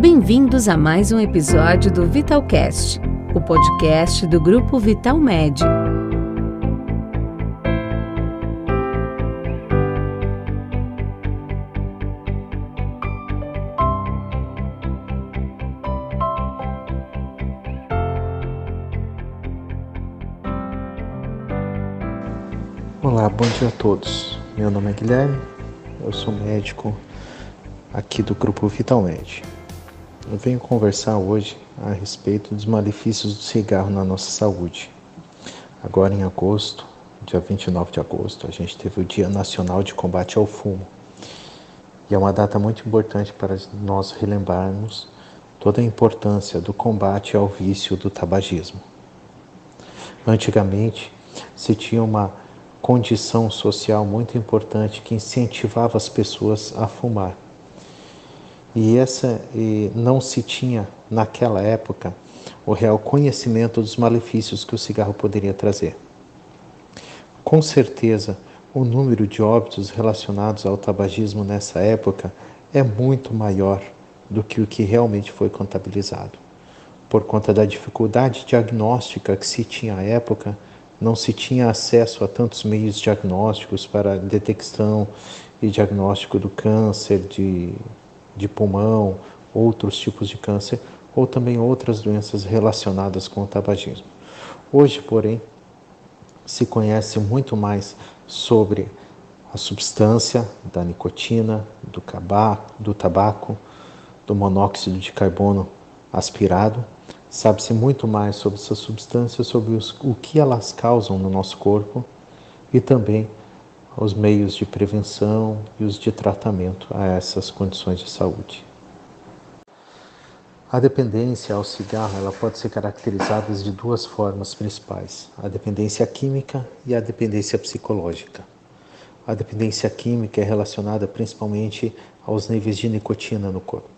Bem-vindos a mais um episódio do Vitalcast, o podcast do grupo Vital Med. Olá, bom dia a todos. Meu nome é Guilherme, eu sou médico aqui do grupo Vitalmed. Eu venho conversar hoje a respeito dos malefícios do cigarro na nossa saúde. Agora em agosto, dia 29 de agosto, a gente teve o Dia Nacional de Combate ao Fumo. E é uma data muito importante para nós relembrarmos toda a importância do combate ao vício do tabagismo. Antigamente, se tinha uma condição social muito importante que incentivava as pessoas a fumar. E essa e não se tinha naquela época o real conhecimento dos malefícios que o cigarro poderia trazer. Com certeza, o número de óbitos relacionados ao tabagismo nessa época é muito maior do que o que realmente foi contabilizado. Por conta da dificuldade diagnóstica que se tinha à época, não se tinha acesso a tantos meios diagnósticos para detecção e diagnóstico do câncer de de pulmão, outros tipos de câncer ou também outras doenças relacionadas com o tabagismo. Hoje, porém, se conhece muito mais sobre a substância da nicotina, do, cabaco, do tabaco, do monóxido de carbono aspirado. Sabe-se muito mais sobre essas substâncias, sobre os, o que elas causam no nosso corpo e também os meios de prevenção e os de tratamento a essas condições de saúde. A dependência ao cigarro ela pode ser caracterizada de duas formas principais: a dependência química e a dependência psicológica. A dependência química é relacionada principalmente aos níveis de nicotina no corpo.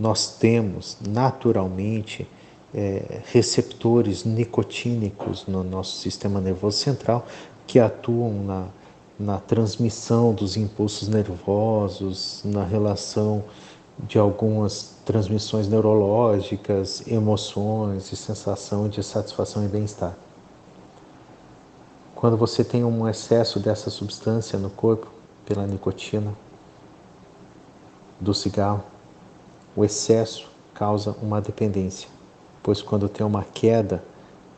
Nós temos naturalmente é, receptores nicotínicos no nosso sistema nervoso central que atuam na na transmissão dos impulsos nervosos, na relação de algumas transmissões neurológicas, emoções e sensação de satisfação e bem-estar. Quando você tem um excesso dessa substância no corpo, pela nicotina do cigarro, o excesso causa uma dependência, pois quando tem uma queda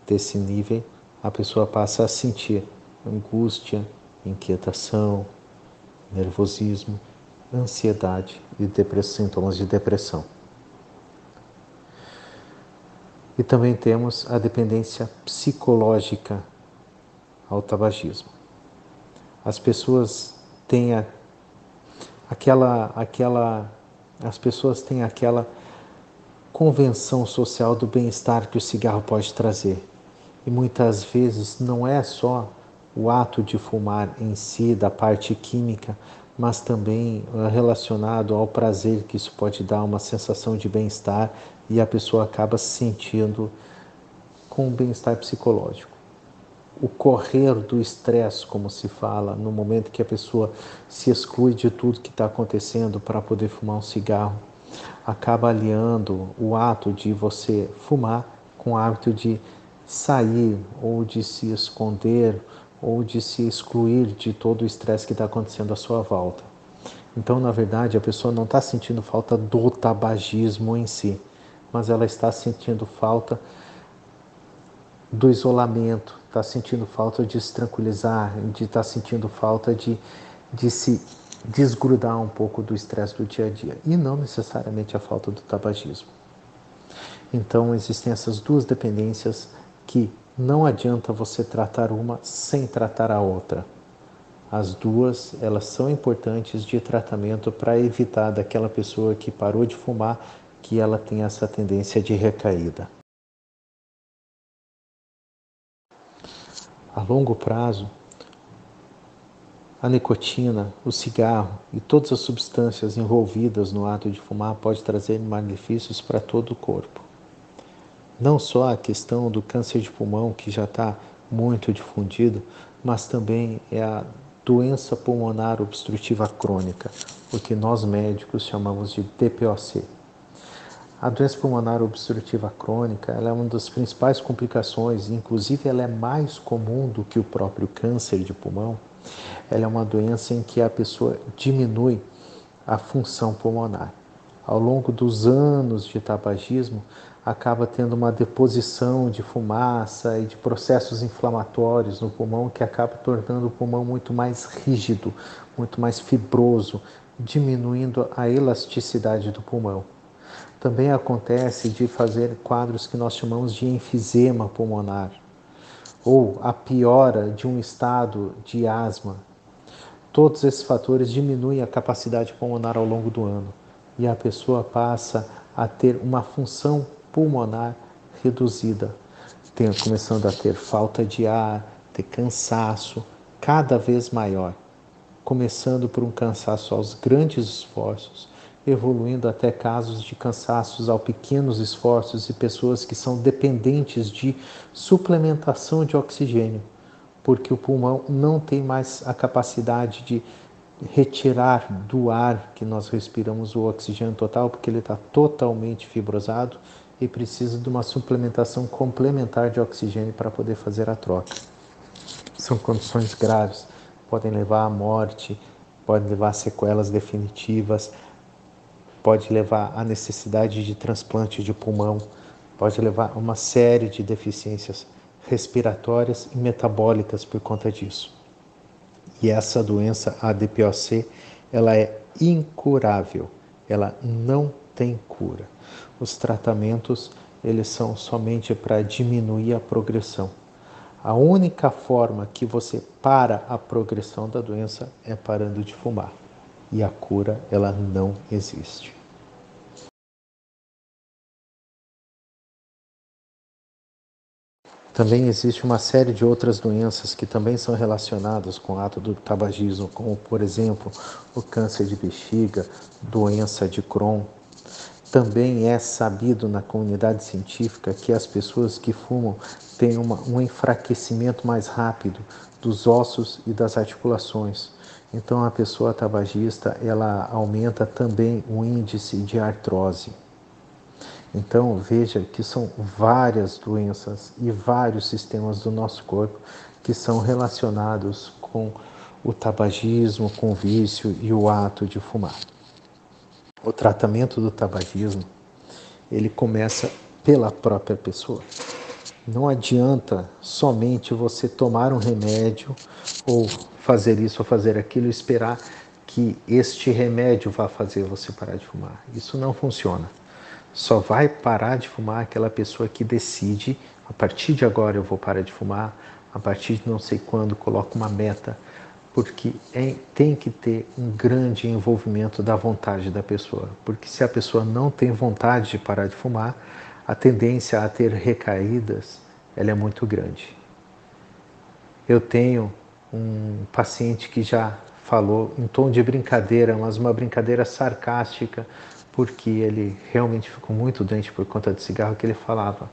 desse nível, a pessoa passa a sentir angústia, inquietação, nervosismo, ansiedade e sintomas de depressão. E também temos a dependência psicológica ao tabagismo. As pessoas têm a, aquela, aquela, as pessoas têm aquela convenção social do bem-estar que o cigarro pode trazer. E muitas vezes não é só o ato de fumar em si, da parte química, mas também eh, relacionado ao prazer que isso pode dar, uma sensação de bem-estar e a pessoa acaba se sentindo com um bem-estar psicológico. O correr do estresse, como se fala, no momento que a pessoa se exclui de tudo que está acontecendo para poder fumar um cigarro, acaba aliando o ato de você fumar com o hábito de sair ou de se esconder ou de se excluir de todo o estresse que está acontecendo à sua volta. Então, na verdade, a pessoa não está sentindo falta do tabagismo em si, mas ela está sentindo falta do isolamento, está sentindo falta de se tranquilizar, de estar tá sentindo falta de, de se desgrudar um pouco do estresse do dia a dia, e não necessariamente a falta do tabagismo. Então, existem essas duas dependências que não adianta você tratar uma sem tratar a outra. As duas, elas são importantes de tratamento para evitar daquela pessoa que parou de fumar que ela tenha essa tendência de recaída. A longo prazo, a nicotina, o cigarro e todas as substâncias envolvidas no ato de fumar pode trazer malefícios para todo o corpo não só a questão do câncer de pulmão, que já está muito difundido, mas também é a doença pulmonar obstrutiva crônica, o que nós médicos chamamos de DPOC. A doença pulmonar obstrutiva crônica é uma das principais complicações, inclusive ela é mais comum do que o próprio câncer de pulmão. Ela é uma doença em que a pessoa diminui a função pulmonar. Ao longo dos anos de tabagismo, acaba tendo uma deposição de fumaça e de processos inflamatórios no pulmão que acaba tornando o pulmão muito mais rígido, muito mais fibroso, diminuindo a elasticidade do pulmão. Também acontece de fazer quadros que nós chamamos de enfisema pulmonar, ou a piora de um estado de asma. Todos esses fatores diminuem a capacidade pulmonar ao longo do ano e a pessoa passa a ter uma função pulmonar reduzida, tem, começando a ter falta de ar, ter cansaço cada vez maior, começando por um cansaço aos grandes esforços, evoluindo até casos de cansaços aos pequenos esforços e pessoas que são dependentes de suplementação de oxigênio, porque o pulmão não tem mais a capacidade de retirar do ar que nós respiramos o oxigênio total, porque ele está totalmente fibrosado e precisa de uma suplementação complementar de oxigênio para poder fazer a troca. São condições graves, podem levar à morte, podem levar a sequelas definitivas, pode levar à necessidade de transplante de pulmão, pode levar a uma série de deficiências respiratórias e metabólicas por conta disso. E essa doença, a DPOC, ela é incurável, ela não tem cura. Os tratamentos, eles são somente para diminuir a progressão. A única forma que você para a progressão da doença é parando de fumar. E a cura, ela não existe. Também existe uma série de outras doenças que também são relacionadas com o ato do tabagismo, como por exemplo o câncer de bexiga, doença de Crohn, também é sabido na comunidade científica que as pessoas que fumam têm uma, um enfraquecimento mais rápido dos ossos e das articulações. Então a pessoa tabagista ela aumenta também o índice de artrose. Então veja que são várias doenças e vários sistemas do nosso corpo que são relacionados com o tabagismo, com o vício e o ato de fumar o tratamento do tabagismo, ele começa pela própria pessoa. Não adianta somente você tomar um remédio ou fazer isso ou fazer aquilo e esperar que este remédio vá fazer você parar de fumar. Isso não funciona. Só vai parar de fumar aquela pessoa que decide, a partir de agora eu vou parar de fumar, a partir de não sei quando coloca uma meta, porque é, tem que ter um grande envolvimento da vontade da pessoa. Porque se a pessoa não tem vontade de parar de fumar, a tendência a ter recaídas ela é muito grande. Eu tenho um paciente que já falou em tom de brincadeira, mas uma brincadeira sarcástica, porque ele realmente ficou muito doente por conta de cigarro, que ele falava: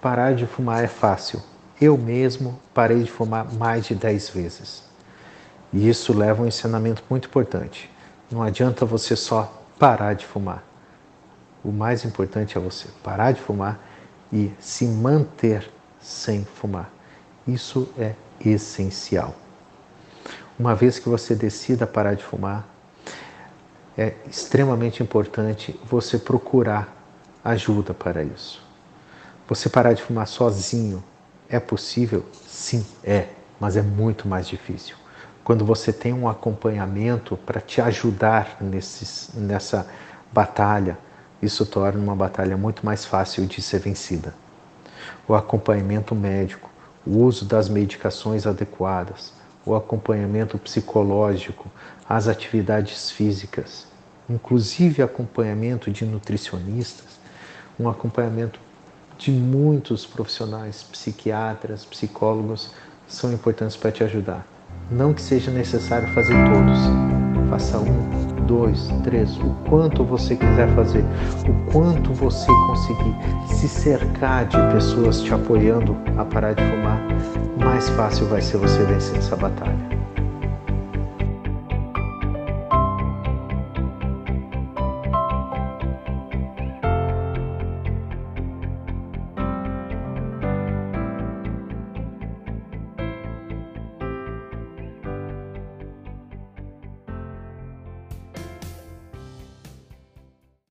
parar de fumar é fácil. Eu mesmo parei de fumar mais de 10 vezes. E isso leva a um ensinamento muito importante. Não adianta você só parar de fumar. O mais importante é você parar de fumar e se manter sem fumar. Isso é essencial. Uma vez que você decida parar de fumar, é extremamente importante você procurar ajuda para isso. Você parar de fumar sozinho é possível? Sim, é, mas é muito mais difícil quando você tem um acompanhamento para te ajudar nesses, nessa batalha, isso torna uma batalha muito mais fácil de ser vencida. O acompanhamento médico, o uso das medicações adequadas, o acompanhamento psicológico, as atividades físicas, inclusive acompanhamento de nutricionistas, um acompanhamento de muitos profissionais, psiquiatras, psicólogos, são importantes para te ajudar. Não que seja necessário fazer todos. Faça um, dois, três, o quanto você quiser fazer, o quanto você conseguir se cercar de pessoas te apoiando a parar de fumar, mais fácil vai ser você vencer essa batalha.